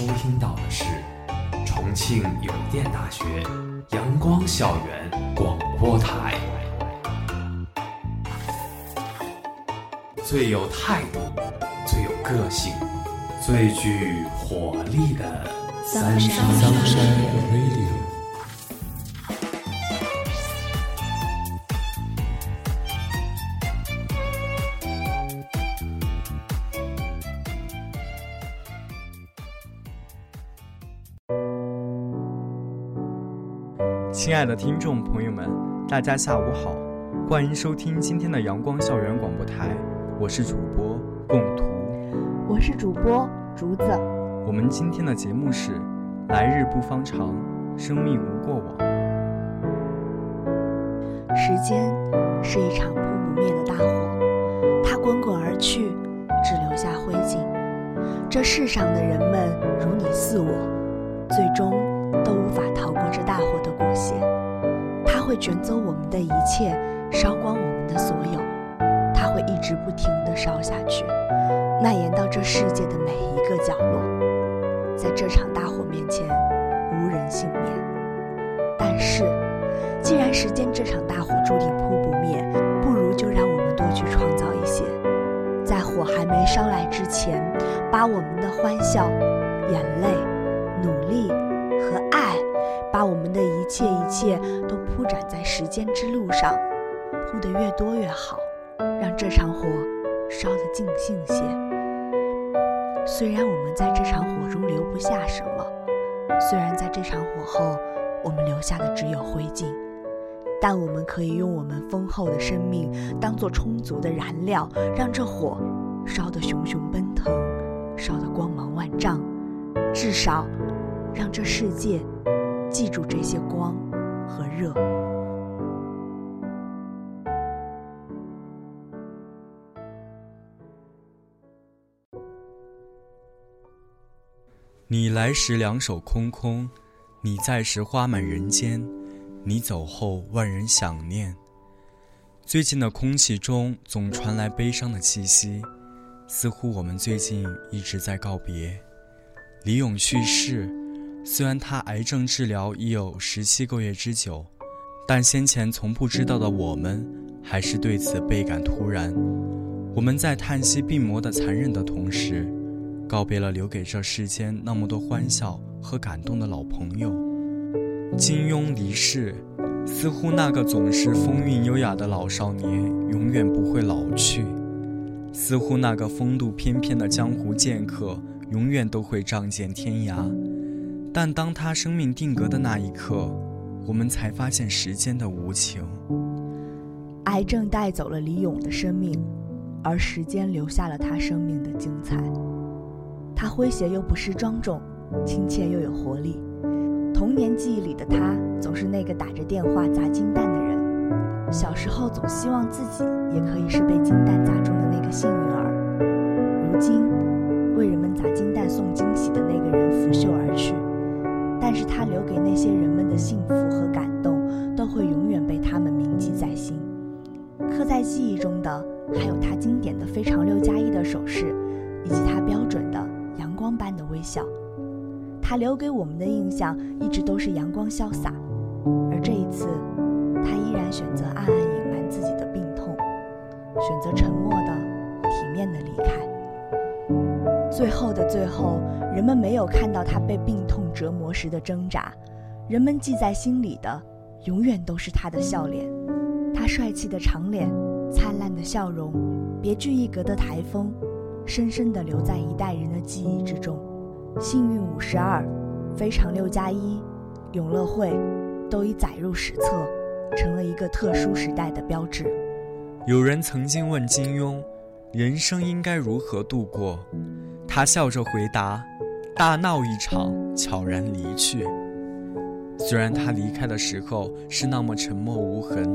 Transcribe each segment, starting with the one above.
收听到的是重庆邮电大学阳光校园广播台，最有态度、最有个性、最具活力的三山 radio。亲爱的听众朋友们，大家下午好，欢迎收听今天的阳光校园广播台，我是主播共图，我是主播竹子。我们今天的节目是“来日不方长，生命无过往”。时间是一场扑不灭的大火，它滚滚而去，只留下灰烬。这世上的人们如你似我，最终都无法这大火的裹挟。它会卷走我们的一切，烧光我们的所有。它会一直不停地烧下去，蔓延到这世界的每一个角落。在这场大火面前，无人幸免。但是，既然时间这场大火注定扑不灭，不如就让我们多去创造一些，在火还没烧来之前，把我们的欢笑、眼泪、把我们的一切一切都铺展在时间之路上，铺得越多越好，让这场火烧得尽兴些。虽然我们在这场火中留不下什么，虽然在这场火后我们留下的只有灰烬，但我们可以用我们丰厚的生命当做充足的燃料，让这火烧得熊熊奔腾，烧得光芒万丈，至少让这世界记住这些光和热。你来时两手空空，你在时花满人间，你走后万人想念。最近的空气中总传来悲伤的气息，似乎我们最近一直在告别。李咏去世，虽然他癌症治疗已有十七个月之久，但先前从不知道的我们，还是对此倍感突然。我们在叹息病魔的残忍的同时，告别了留给这世间那么多欢笑和感动的老朋友。金庸离世，似乎那个总是风韵优雅的老少年永远不会老去，似乎那个风度翩翩的江湖剑客永远都会仗剑天涯。但当他生命定格的那一刻，我们才发现时间的无情。癌症带走了李咏的生命，而时间留下了他生命的精彩。他诙谐又不失庄重，亲切又有活力。童年记忆里的他，总是那个打着电话砸金蛋的人。小时候总希望自己也可以是被金蛋砸中的那个幸运儿。如今，为人们砸金蛋送惊喜的那个人拂袖而去，但是他留给那些人们的幸福和感动，都会永远被他们铭记在心。刻在记忆中的，还有他经典的“非常六加一”的手势，以及他标准的阳光般的微笑。他留给我们的印象一直都是阳光潇洒，而这一次，他依然选择暗暗隐瞒自己的病痛，选择沉默的、体面的离开。最后的最后，人们没有看到他被病痛折磨时的挣扎，人们记在心里的，永远都是他的笑脸，他帅气的长脸，灿烂的笑容，别具一格的台风，深深地留在一代人的记忆之中。幸运五十二，非常六加一，永乐会，都已载入史册，成了一个特殊时代的标志。有人曾经问金庸，人生应该如何度过？他笑着回答：“大闹一场，悄然离去。”虽然他离开的时候是那么沉默无痕，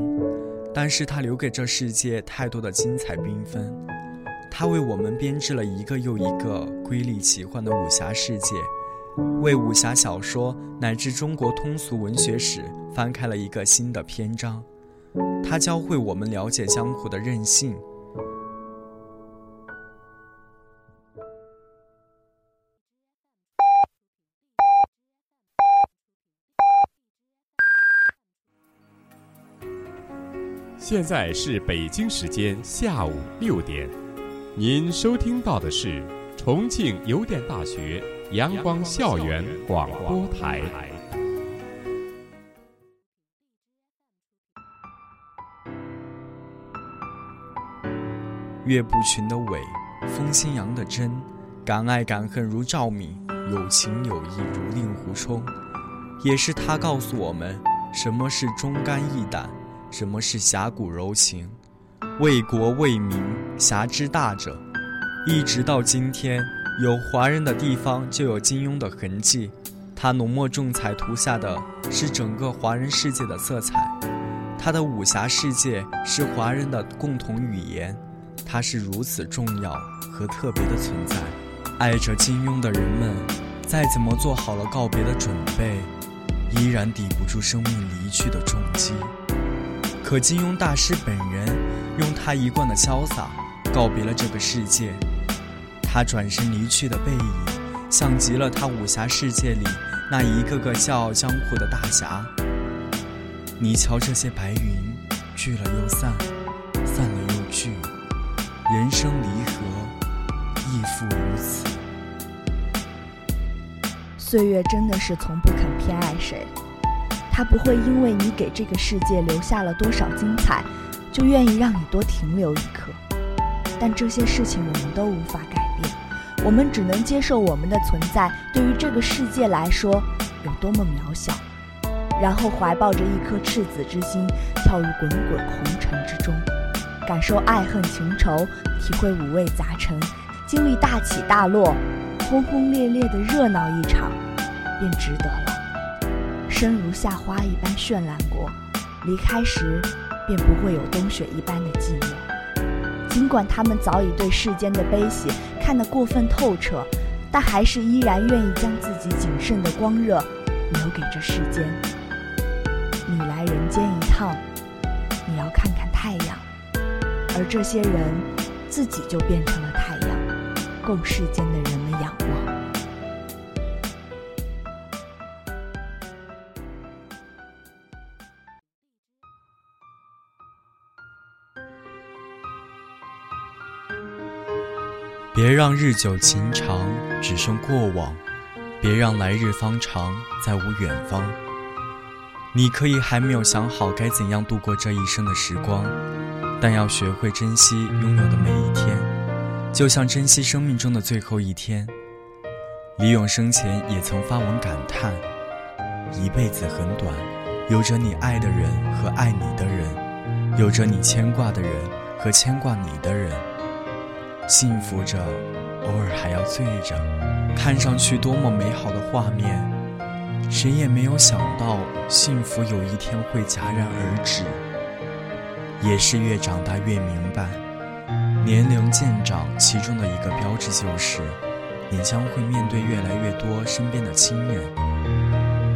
但是他留给这世界太多的精彩缤纷。他为我们编织了一个又一个瑰丽奇幻的武侠世界，为武侠小说乃至中国通俗文学史翻开了一个新的篇章。他教会我们了解江湖的韧性。现在是北京时间下午六点，您收听到的是重庆邮电大学阳光校园广播台。岳不群的伟，风心扬的真，敢爱敢恨如赵敏，有情有义如令狐冲，也是他告诉我们什么是忠肝义胆。什么是侠骨柔情？为国为民，侠之大者。一直到今天，有华人的地方就有金庸的痕迹。他浓墨重彩涂下的是整个华人世界的色彩。他的武侠世界是华人的共同语言。他是如此重要和特别的存在。爱着金庸的人们，再怎么做好了告别的准备，依然抵不住生命离去的重击。可金庸大师本人用他一贯的潇洒告别了这个世界，他转身离去的背影，像极了他武侠世界里那一个个笑傲江湖的大侠。你瞧这些白云，聚了又散，散了又聚，人生离合亦复如此。岁月真的是从不肯偏爱谁。他不会因为你给这个世界留下了多少精彩，就愿意让你多停留一刻。但这些事情我们都无法改变，我们只能接受我们的存在对于这个世界来说有多么渺小，然后怀抱着一颗赤子之心，跳入滚滚红尘之中，感受爱恨情仇，体会五味杂陈，经历大起大落，轰轰烈烈的热闹一场，便值得了。生如夏花一般绚烂过，离开时便不会有冬雪一般的寂寞。尽管他们早已对世间的悲喜看得过分透彻，但还是依然愿意将自己仅剩的光热留给这世间。你来人间一趟，你要看看太阳，而这些人自己就变成了太阳，供世间的人别让日久情长只剩过往，别让来日方长再无远方。你可以还没有想好该怎样度过这一生的时光，但要学会珍惜拥有的每一天，就像珍惜生命中的最后一天。李咏生前也曾发文感叹：一辈子很短，有着你爱的人和爱你的人，有着你牵挂的人和牵挂你的人。幸福着，偶尔还要醉着，看上去多么美好的画面，谁也没有想到，幸福有一天会戛然而止。也是越长大越明白，年龄渐长，其中的一个标志就是，你将会面对越来越多身边的亲人，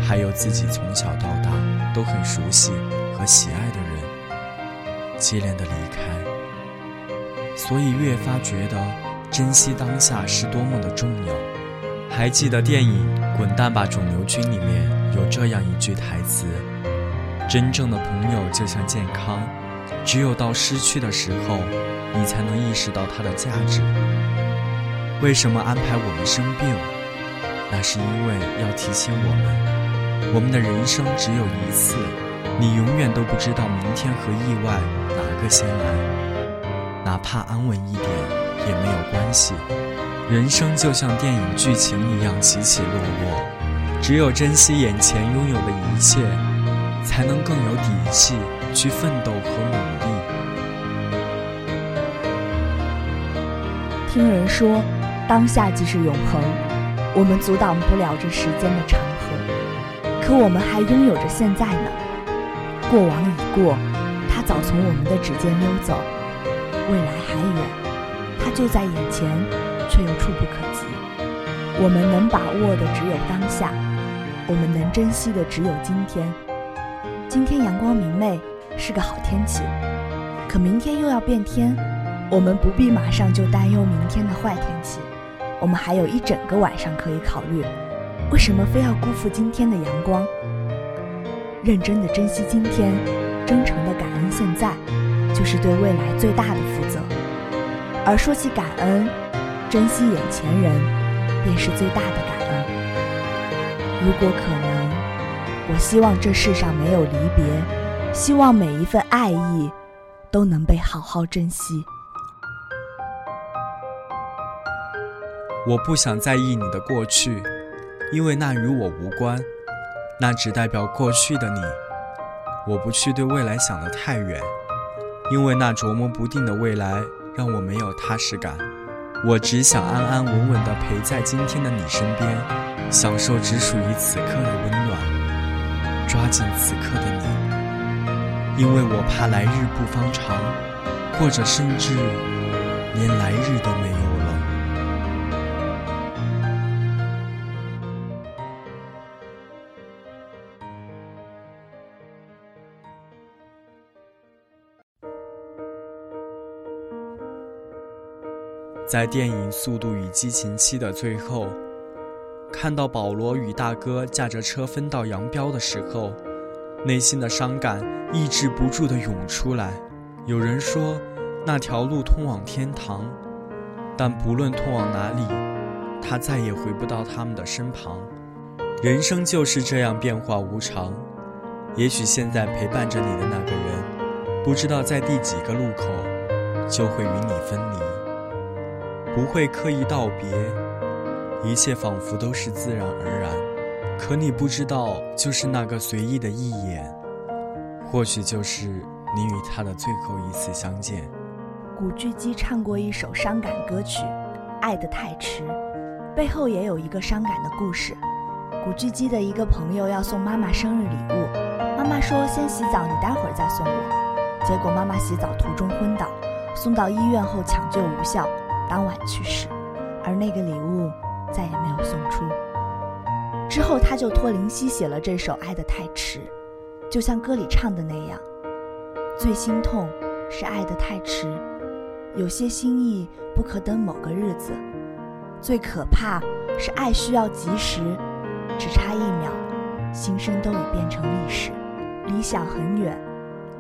还有自己从小到大都很熟悉和喜爱的人，接连的离开。所以越发觉得珍惜当下是多么的重要。还记得电影《滚蛋吧，肿瘤君》里面有这样一句台词：“真正的朋友就像健康，只有到失去的时候，你才能意识到它的价值。”为什么安排我们生病？那是因为要提醒我们，我们的人生只有一次，你永远都不知道明天和意外哪个先来。哪怕安稳一点也没有关系，人生就像电影剧情一样起起落落，只有珍惜眼前拥有的一切，才能更有底气去奋斗和努力。听人说，当下即是永恒，我们阻挡不了这时间的长河，可我们还拥有着现在呢。过往已过，它早从我们的指尖溜走。未来还远，它就在眼前，却又触不可及。我们能把握的只有当下，我们能珍惜的只有今天。今天阳光明媚，是个好天气，可明天又要变天，我们不必马上就担忧明天的坏天气。我们还有一整个晚上可以考虑，为什么非要辜负今天的阳光？认真的珍惜今天，真诚的感恩现在。就是对未来最大的负责。而说起感恩，珍惜眼前人，便是最大的感恩。如果可能，我希望这世上没有离别，希望每一份爱意都能被好好珍惜。我不想在意你的过去，因为那与我无关，那只代表过去的你。我不去对未来想得太远，因为那琢磨不定的未来让我没有踏实感。我只想安安稳稳地陪在今天的你身边，享受只属于此刻的温暖，抓紧此刻的你，因为我怕来日不方长，或者甚至连来日都没有。在电影《速度与激情七》的最后，看到保罗与大哥驾着车分道扬镳的时候，内心的伤感抑制不住地涌出来。有人说，那条路通往天堂，但不论通往哪里，他再也回不到他们的身旁。人生就是这样变化无常。也许现在陪伴着你的那个人，不知道在第几个路口，就会与你分离。不会刻意道别，一切仿佛都是自然而然。可你不知道，就是那个随意的一眼，或许就是你与他的最后一次相见。古巨基唱过一首伤感歌曲《爱得太迟》，背后也有一个伤感的故事。古巨基的一个朋友要送妈妈生日礼物，妈妈说先洗澡，你待会儿再送我。结果妈妈洗澡途中昏倒，送到医院后抢救无效。当晚去世，而那个礼物再也没有送出。之后，他就托林夕写了这首《爱得太迟》，就像歌里唱的那样：最心痛是爱得太迟，有些心意不可等某个日子；最可怕是爱需要及时，只差一秒，心声都已变成历史。理想很远，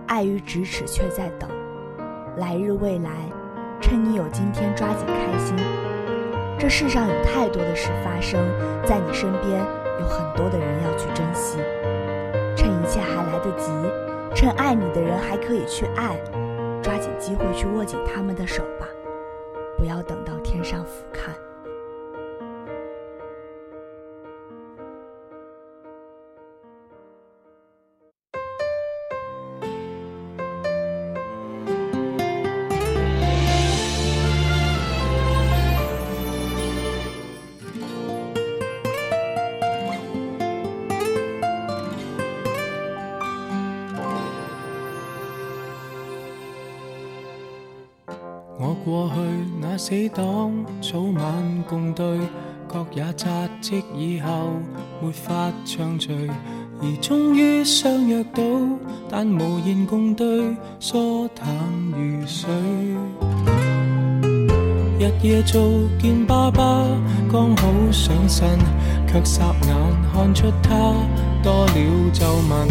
爱于咫尺却在等，来日未来。趁你有今天，抓紧开心。这世上有太多的事发生在你身边，有很多的人要去珍惜。趁一切还来得及，趁爱你的人还可以去爱，抓紧机会去握紧他们的手吧，不要等到天上也扎职以后，没法畅聚，而终于相约到，但无言共对，疏淡如水。日夜做见爸爸，刚好上身，却霎眼看出他多了皱纹，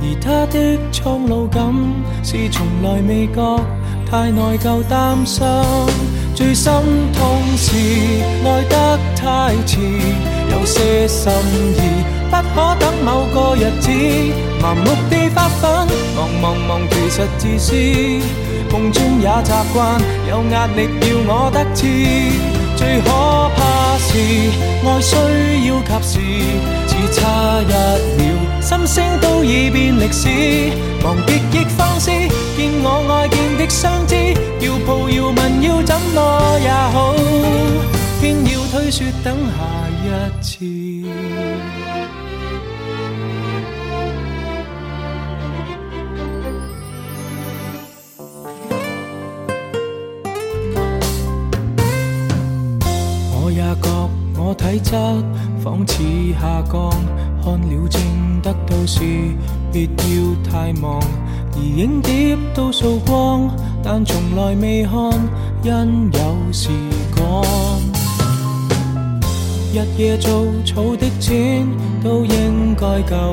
而他的苍老感是从来未觉。太内疚担心，最心痛是爱得太迟，有些心意不可等某个日子，盲目地发奋，忙忙忙其实自私，梦中也习惯有压力要我得志，最可怕是爱需要及时，只差一秒，心声都已变历史，忘极亦放肆，见我爱见。的相知，要抱要问要怎么也好，偏要推说等下一次。我也觉我体质仿似下降，看了正得到时，别要太忙。而影碟都扫光，但从来未看，因有时赶。日夜做草的钱都应该够，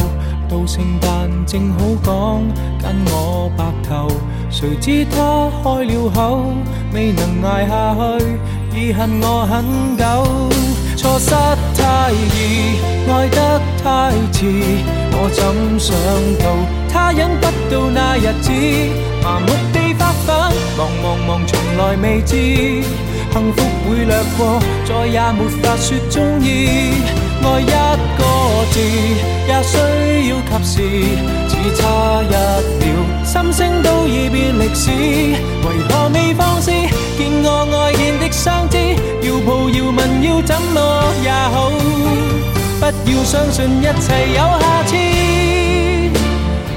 到圣诞正好讲，跟我白头。谁知他开了口，未能挨下去，已恨我很久。错失太易，爱得太迟，我怎想到他忍不到那日子，麻木地发奋，忙忙忙，从来未知幸福会掠过，再也没法说中意。爱一个字，也需要及时，只差一秒，心声都已变历史，为何未放肆？见我爱见的相知，要抱要吻要怎么也好，不要相信一切有下次。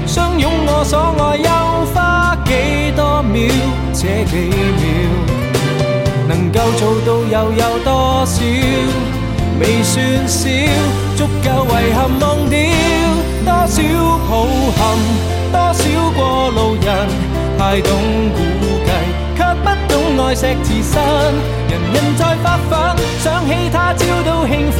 相拥我所爱又花几多秒？这几秒能够做到又有多少？未算少，足够遗憾忘掉多少抱憾，多少过路人太懂估计，却不懂爱惜自身。人人在发奋，想起他朝都兴奋，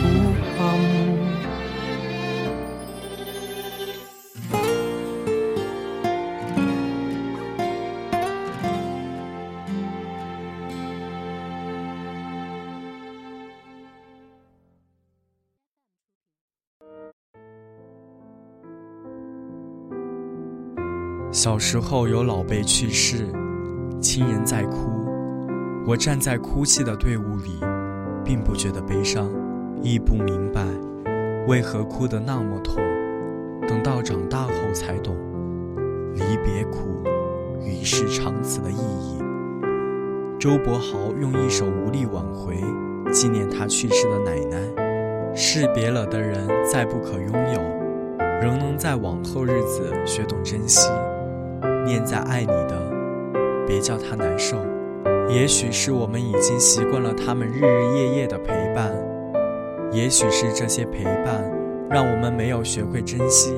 小时候有老辈去世，亲人在哭，我站在哭泣的队伍里，并不觉得悲伤，亦不明白为何哭得那么痛。等到长大后才懂，离别苦，与世长辞的意义。周柏豪用一首《无力挽回》纪念他去世的奶奶。逝别了的人再不可拥有，仍能在往后日子学懂珍惜。念在爱你的，别叫他难受。也许是我们已经习惯了他们日日夜夜的陪伴，也许是这些陪伴让我们没有学会珍惜。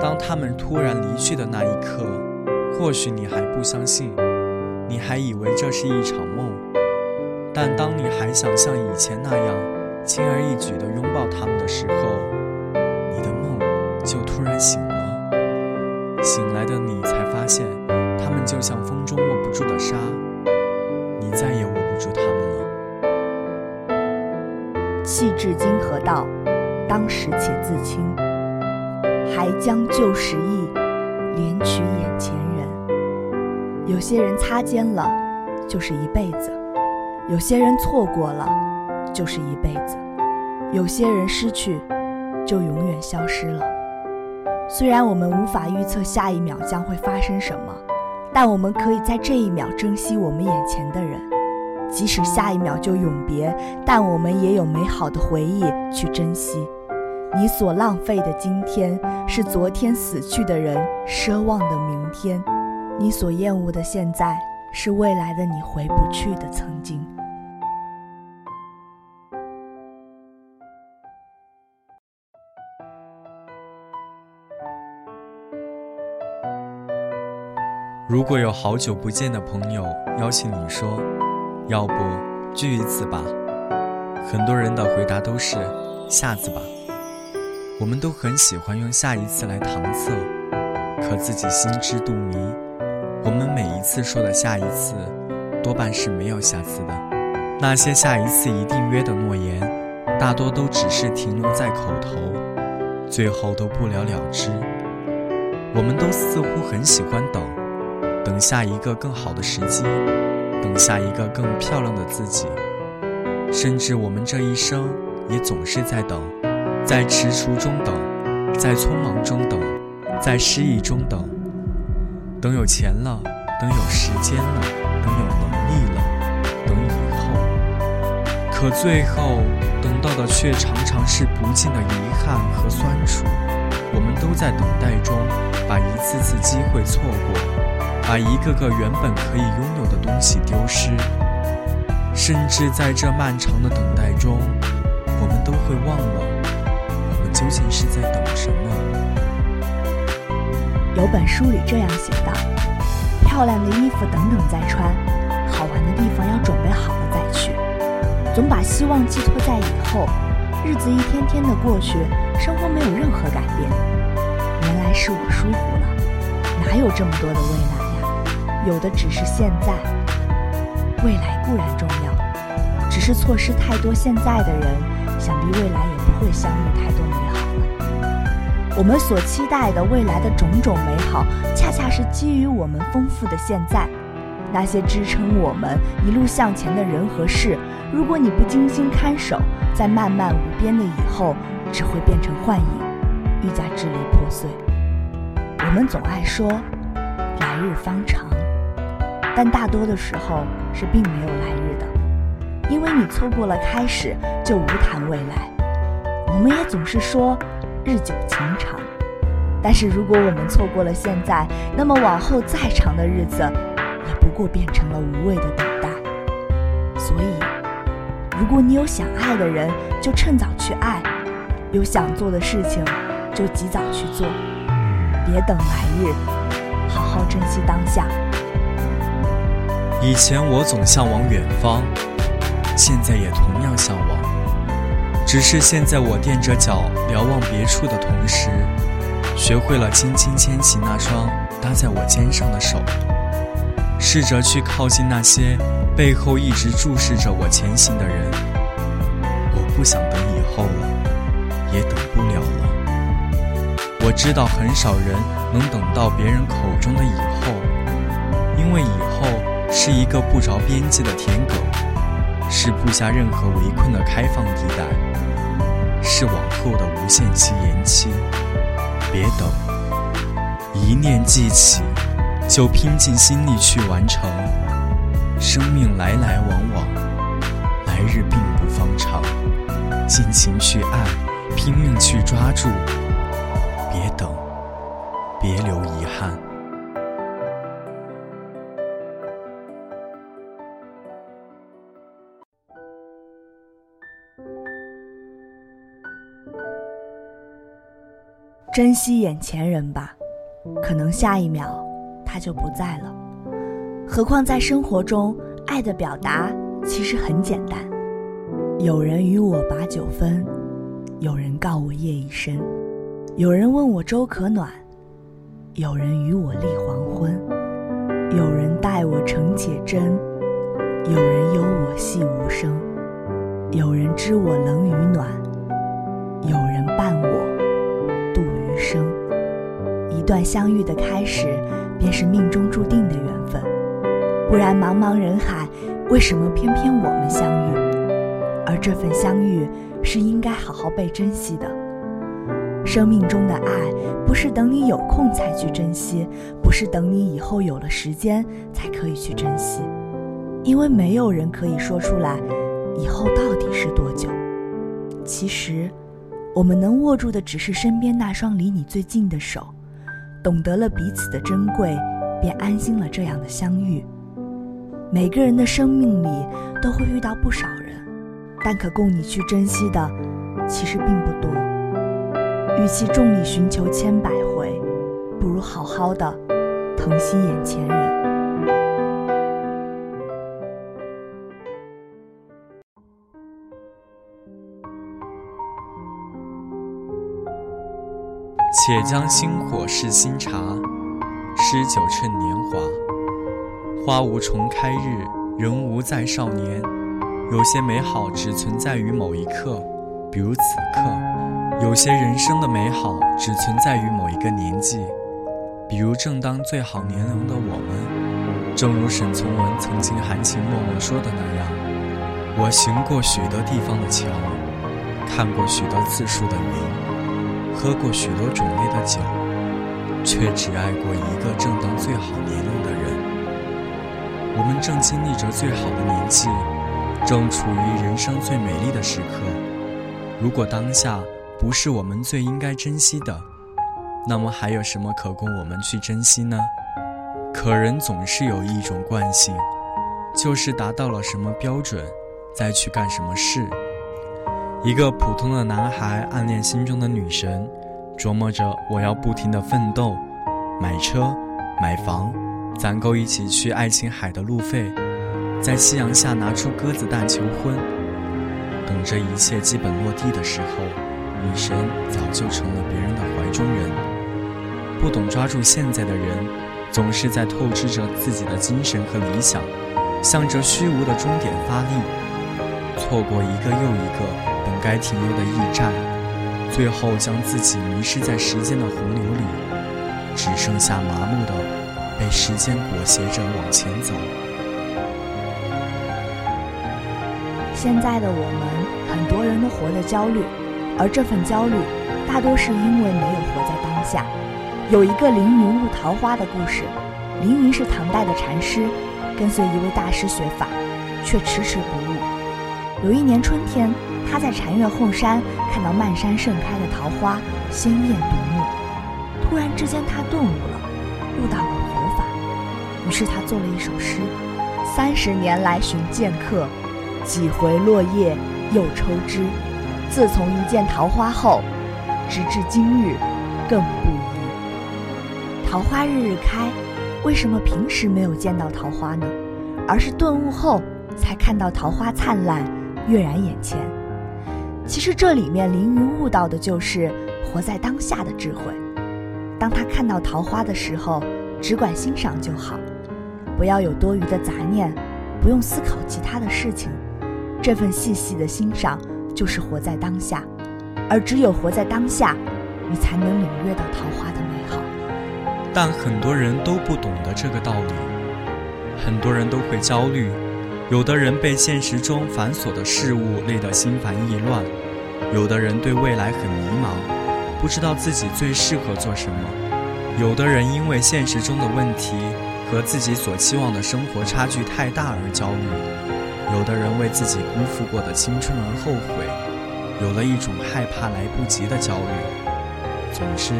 当他们突然离去的那一刻，或许你还不相信，你还以为这是一场梦。但当你还想像以前那样轻而易举地拥抱他们的时候，你的梦就突然醒了。醒来的你才发现，他们就像风中握不住的沙，你再也握不住他们了。气至今何道？当时且自清。还将旧时忆，怜取眼前人。有些人擦肩了，就是一辈子；有些人错过了，就是一辈子；有些人失去，就永远消失了。虽然我们无法预测下一秒将会发生什么，但我们可以在这一秒珍惜我们眼前的人。即使下一秒就永别，但我们也有美好的回忆去珍惜。你所浪费的今天，是昨天死去的人奢望的明天；你所厌恶的现在，是未来的你回不去的曾经。如果有好久不见的朋友邀请你说，要不聚一次吧，很多人的回答都是下次吧。我们都很喜欢用下一次来搪塞，可自己心知肚明，我们每一次说的下一次，多半是没有下次的。那些下一次一定约的诺言，大多都只是停留在口头，最后都不了了之。我们都似乎很喜欢等。等下一个更好的时机，等下一个更漂亮的自己，甚至我们这一生也总是在等，在踟蹰中等，在匆忙中等，在失意中等，等有钱了，等有时间了，等有能力了，等以后，可最后等到的却常常是不尽的遗憾和酸楚。我们都在等待中，把一次次机会错过。把一个个原本可以拥有的东西丢失，甚至在这漫长的等待中，我们都会忘了，我们究竟是在等什么。有本书里这样写道：漂亮的衣服等等再穿，好玩的地方要准备好了再去。总把希望寄托在以后，日子一天天的过去，生活没有任何改变。原来是我疏忽了，哪有这么多的未来？有的只是现在。未来固然重要，只是错失太多现在的人，想必未来也不会相遇太多美好了。我们所期待的未来的种种美好，恰恰是基于我们丰富的现在。那些支撑我们一路向前的人和事，如果你不精心看守，在漫漫无边的以后，只会变成幻影，愈加支离破碎。我们总爱说“来日方长”。但大多的时候是并没有来日的，因为你错过了开始，就无谈未来。我们也总是说日久情长，但是如果我们错过了现在，那么往后再长的日子，也不过变成了无谓的等待。所以，如果你有想爱的人，就趁早去爱；有想做的事情，就及早去做，别等来日，好好珍惜当下。以前我总向往远方，现在也同样向往。只是现在我踮着脚瞭望别处的同时，学会了轻轻牵起那双搭在我肩上的手，试着去靠近那些背后一直注视着我前行的人。我不想等以后了，也等不了了。我知道很少人能等到别人口中的以后，因为以后。是一个不着边际的舔狗，是布下任何围困的开放地带，是往后的无限期延期。别等，一念记起，就拼尽心力去完成。生命来来往往，来日并不方长，尽情去爱，拼命去抓住。别等，别留遗憾。珍惜眼前人吧，可能下一秒他就不在了。何况在生活中，爱的表达其实很简单。有人与我把酒分，有人告我夜已深，有人问我粥可暖，有人与我立黄昏，有人待我诚且真，有人忧我细无声，有人知我冷与暖，有人伴我。生，一段相遇的开始，便是命中注定的缘分。不然，茫茫人海，为什么偏偏我们相遇？而这份相遇，是应该好好被珍惜的。生命中的爱，不是等你有空才去珍惜，不是等你以后有了时间才可以去珍惜，因为没有人可以说出来，以后到底是多久。其实。我们能握住的只是身边那双离你最近的手，懂得了彼此的珍贵，便安心了这样的相遇。每个人的生命里都会遇到不少人，但可供你去珍惜的，其实并不多。与其众里寻求千百回，不如好好的疼惜眼前人。且将星火试新茶，诗酒趁年华。花无重开日，人无再少年。有些美好只存在于某一刻，比如此刻；有些人生的美好只存在于某一个年纪，比如正当最好年龄的我们。正如沈从文曾经含情脉脉说的那样：“我行过许多地方的桥，看过许多次数的云。”喝过许多种类的酒，却只爱过一个正当最好年龄的人。我们正经历着最好的年纪，正处于人生最美丽的时刻。如果当下不是我们最应该珍惜的，那么还有什么可供我们去珍惜呢？可人总是有一种惯性，就是达到了什么标准，再去干什么事。一个普通的男孩暗恋心中的女神，琢磨着我要不停的奋斗，买车、买房，攒够一起去爱琴海的路费，在夕阳下拿出鸽子蛋求婚。等着一切基本落地的时候，女神早就成了别人的怀中人。不懂抓住现在的人，总是在透支着自己的精神和理想，向着虚无的终点发力，错过一个又一个。本该停留的驿站，最后将自己迷失在时间的洪流里，只剩下麻木的被时间裹挟着往前走。现在的我们，很多人都活得焦虑，而这份焦虑，大多是因为没有活在当下。有一个凌云悟桃花的故事，凌云是唐代的禅师，跟随一位大师学法，却迟迟不悟。有一年春天。他在禅院后山看到漫山盛开的桃花，鲜艳夺目。突然之间，他顿悟了，悟到了佛法。于是他做了一首诗：三十年来寻剑客，几回落叶又抽枝。自从一见桃花后，直至今日更不移。桃花日日开，为什么平时没有见到桃花呢？而是顿悟后才看到桃花灿烂，跃然眼前。其实这里面凌云悟到的就是活在当下的智慧。当他看到桃花的时候，只管欣赏就好，不要有多余的杂念，不用思考其他的事情。这份细细的欣赏就是活在当下，而只有活在当下，你才能领略到桃花的美好。但很多人都不懂得这个道理，很多人都会焦虑。有的人被现实中繁琐的事物累得心烦意乱，有的人对未来很迷茫，不知道自己最适合做什么；有的人因为现实中的问题和自己所期望的生活差距太大而焦虑；有的人为自己辜负过的青春而后悔，有了一种害怕来不及的焦虑。总之，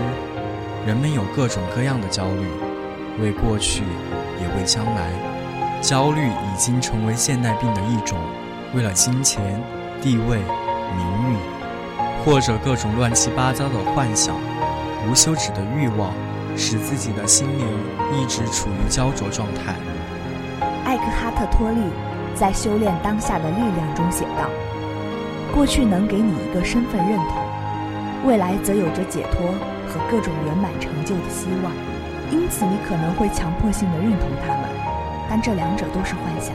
人们有各种各样的焦虑，为过去，也为将来。焦虑已经成为现代病的一种，为了金钱、地位、名誉，或者各种乱七八糟的幻想、无休止的欲望，使自己的心灵一直处于焦灼状态。艾克哈特·托利在《修炼当下的力量》中写道：“过去能给你一个身份认同，未来则有着解脱和各种圆满成就的希望，因此你可能会强迫性的认同他们。”但这两者都是幻想，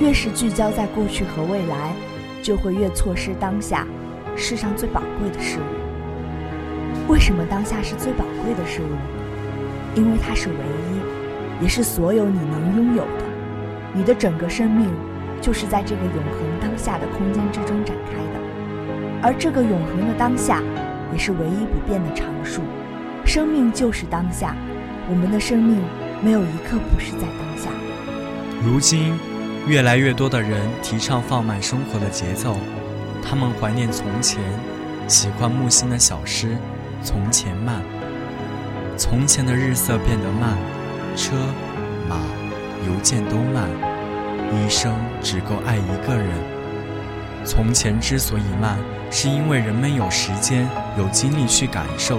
越是聚焦在过去和未来，就会越错失当下，世上最宝贵的事物。为什么当下是最宝贵的事物？因为它是唯一，也是所有你能拥有的。你的整个生命，就是在这个永恒当下的空间之中展开的，而这个永恒的当下，也是唯一不变的常数。生命就是当下，我们的生命没有一刻不是在当下。如今，越来越多的人提倡放慢生活的节奏，他们怀念从前，喜欢木心的小诗《从前慢》。从前的日色变得慢，车、马、邮件都慢，一生只够爱一个人。从前之所以慢，是因为人们有时间、有精力去感受，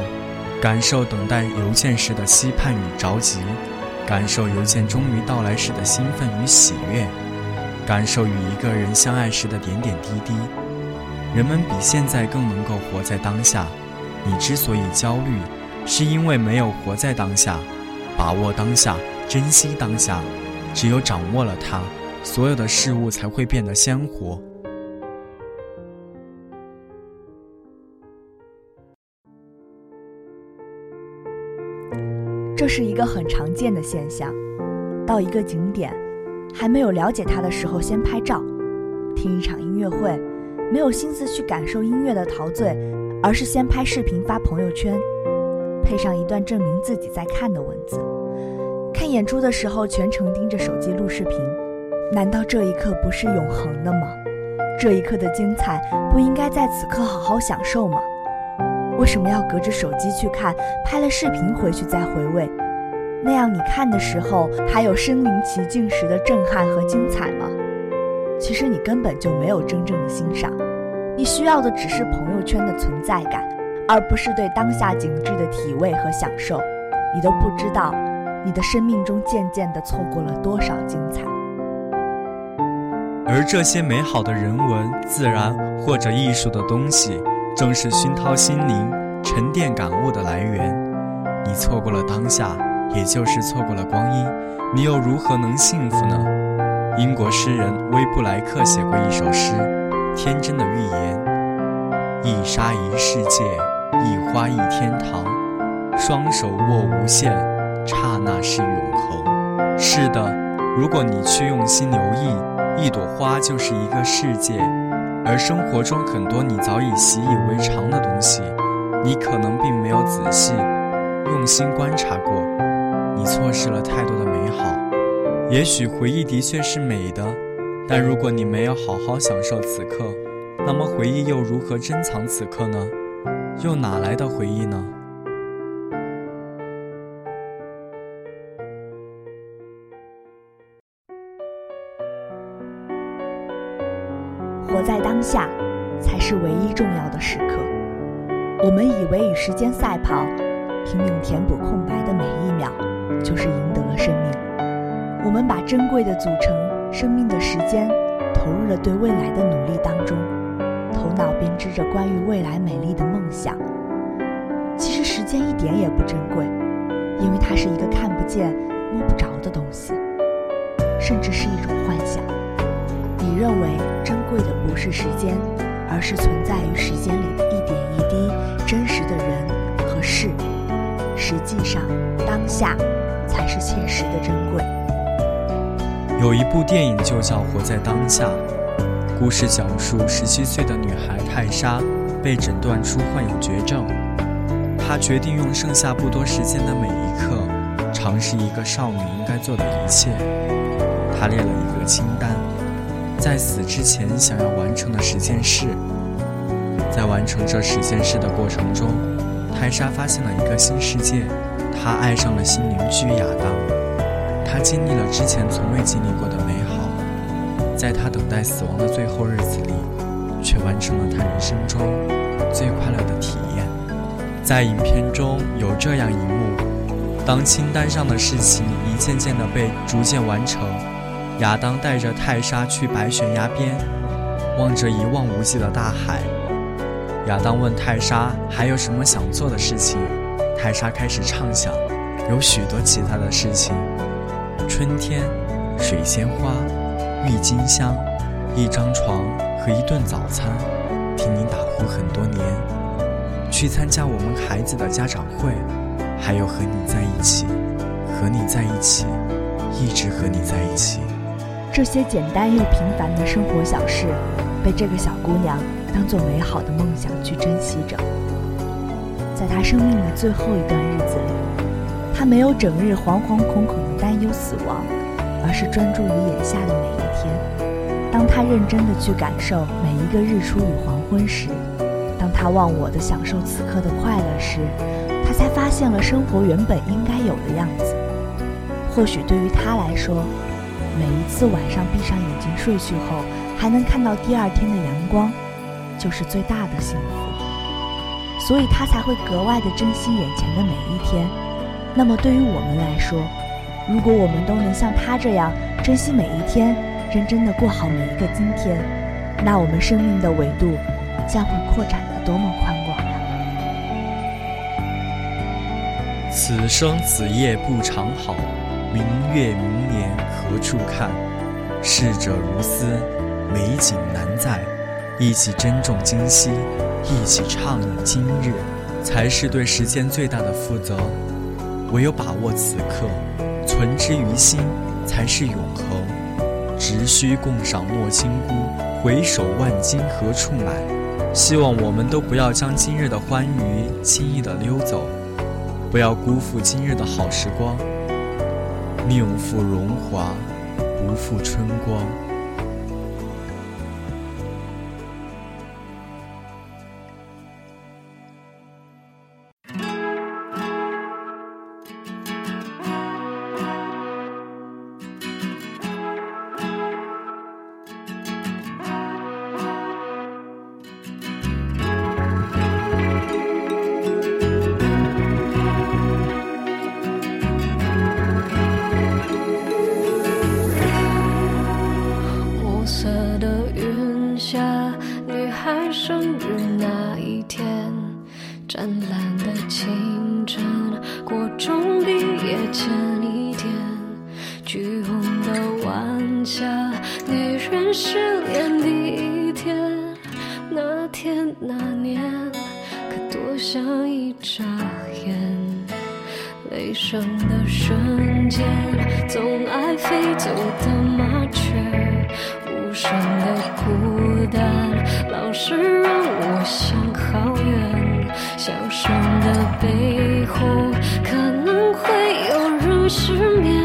感受等待邮件时的期盼与着急。感受邮件终于到来时的兴奋与喜悦，感受与一个人相爱时的点点滴滴。人们比现在更能够活在当下。你之所以焦虑，是因为没有活在当下，把握当下，珍惜当下。只有掌握了它，所有的事物才会变得鲜活。是一个很常见的现象，到一个景点，还没有了解它的时候先拍照；听一场音乐会，没有心思去感受音乐的陶醉，而是先拍视频发朋友圈，配上一段证明自己在看的文字；看演出的时候全程盯着手机录视频。难道这一刻不是永恒的吗？这一刻的精彩不应该在此刻好好享受吗？为什么要隔着手机去看？拍了视频回去再回味，那样你看的时候还有身临其境时的震撼和精彩吗？其实你根本就没有真正的欣赏，你需要的只是朋友圈的存在感，而不是对当下景致的体味和享受。你都不知道，你的生命中渐渐地错过了多少精彩。而这些美好的人文、自然或者艺术的东西，正是熏陶心灵、沉淀感悟的来源。你错过了当下，也就是错过了光阴，你又如何能幸福呢？英国诗人威布莱克写过一首诗《天真的预言》：一沙一世界，一花一天堂，双手握无限，刹那是永恒。是的，如果你去用心留意。一朵花就是一个世界，而生活中很多你早已习以为常的东西，你可能并没有仔细、用心观察过，你错失了太多的美好。也许回忆的确是美的，但如果你没有好好享受此刻，那么回忆又如何珍藏此刻呢？又哪来的回忆呢？当下，才是唯一重要的时刻。我们以为与时间赛跑，拼命填补空白的每一秒，就是赢得了生命。我们把珍贵的组成生命的时间，投入了对未来的努力当中，头脑编织着关于未来美丽的梦想。其实时间一点也不珍贵，因为它是一个看不见、摸不着的东西，甚至是一种幻想。认为珍贵的不是时间，而是存在于时间里的一点一滴真实的人和事。实际上，当下才是切实的珍贵。有一部电影就叫《活在当下》，故事讲述十七岁的女孩泰莎被诊断出患有绝症，她决定用剩下不多时间的每一刻，尝试一个少女应该做的一切。她列了一个清单。在死之前想要完成的十件事，在完成这十件事的过程中，泰莎发现了一个新世界，她爱上了新邻居亚当，她经历了之前从未经历过的美好，在她等待死亡的最后日子里，却完成了她人生中最快乐的体验。在影片中有这样一幕，当清单上的事情一件件的被逐渐完成。亚当带着泰莎去白悬崖边，望着一望无际的大海。亚当问泰莎还有什么想做的事情，泰莎开始畅想，有许多其他的事情：春天、水仙花、郁金香、一张床和一顿早餐，听你打呼很多年，去参加我们孩子的家长会，还有和你在一起，和你在一起，一直和你在一起。这些简单又平凡的生活小事，被这个小姑娘当做美好的梦想去珍惜着。在她生命的最后一段日子里，她没有整日惶惶恐恐地担忧死亡，而是专注于眼下的每一天。当她认真地去感受每一个日出与黄昏时，当她忘我的享受此刻的快乐时，她才发现了生活原本应该有的样子。或许对于她来说，每一次晚上闭上眼睛睡去后，还能看到第二天的阳光，就是最大的幸福。所以他才会格外的珍惜眼前的每一天。那么对于我们来说，如果我们都能像他这样珍惜每一天，认真的过好每一个今天，那我们生命的维度将会扩展的多么宽广啊！此生此夜不长好。明月明年何处看？逝者如斯，美景难再。一起珍重今夕，一起畅饮今日，才是对时间最大的负责。唯有把握此刻，存之于心，才是永恒。直须共赏莫轻孤，回首万金何处买？希望我们都不要将今日的欢愉轻易的溜走，不要辜负今日的好时光。宁负荣华，不负春光。瞬间，总爱飞走的麻雀，无声的孤单，老是让我想好远。笑声的背后，可能会有人失眠，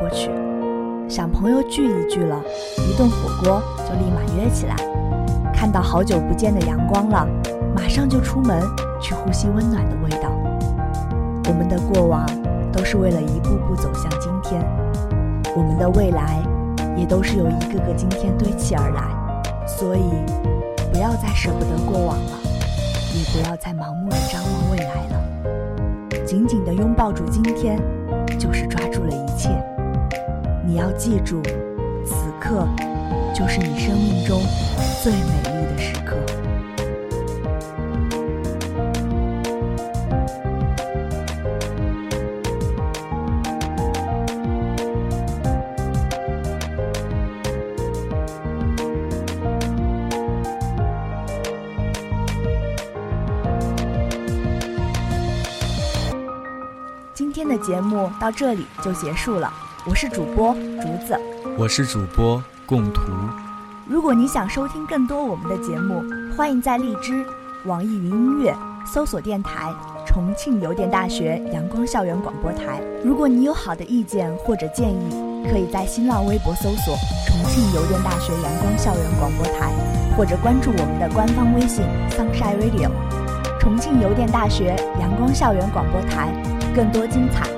过去；想朋友聚一聚了，一顿火锅就立马约起来；看到好久不见的阳光了，马上就出门去呼吸温暖的味道。我们的过往都是为了一步步走向今天。我们的未来，也都是由一个个今天堆砌而来，所以不要再舍不得过往了，也不要再盲目的张望未来了，紧紧的拥抱住今天，就是抓住了一。你要记住，此刻就是你生命中最美丽的时刻。今天的节目到这里就结束了，我是主播竹子，我是主播共图。如果你想收听更多我们的节目，欢迎在荔枝、网易云音乐搜索电台“重庆邮电大学阳光校园广播台”。如果你有好的意见或者建议，可以在新浪微博搜索“重庆邮电大学阳光校园广播台”，或者关注我们的官方微信 “Sunshine Radio”。重庆邮电大学阳光校园广播台。更多精彩。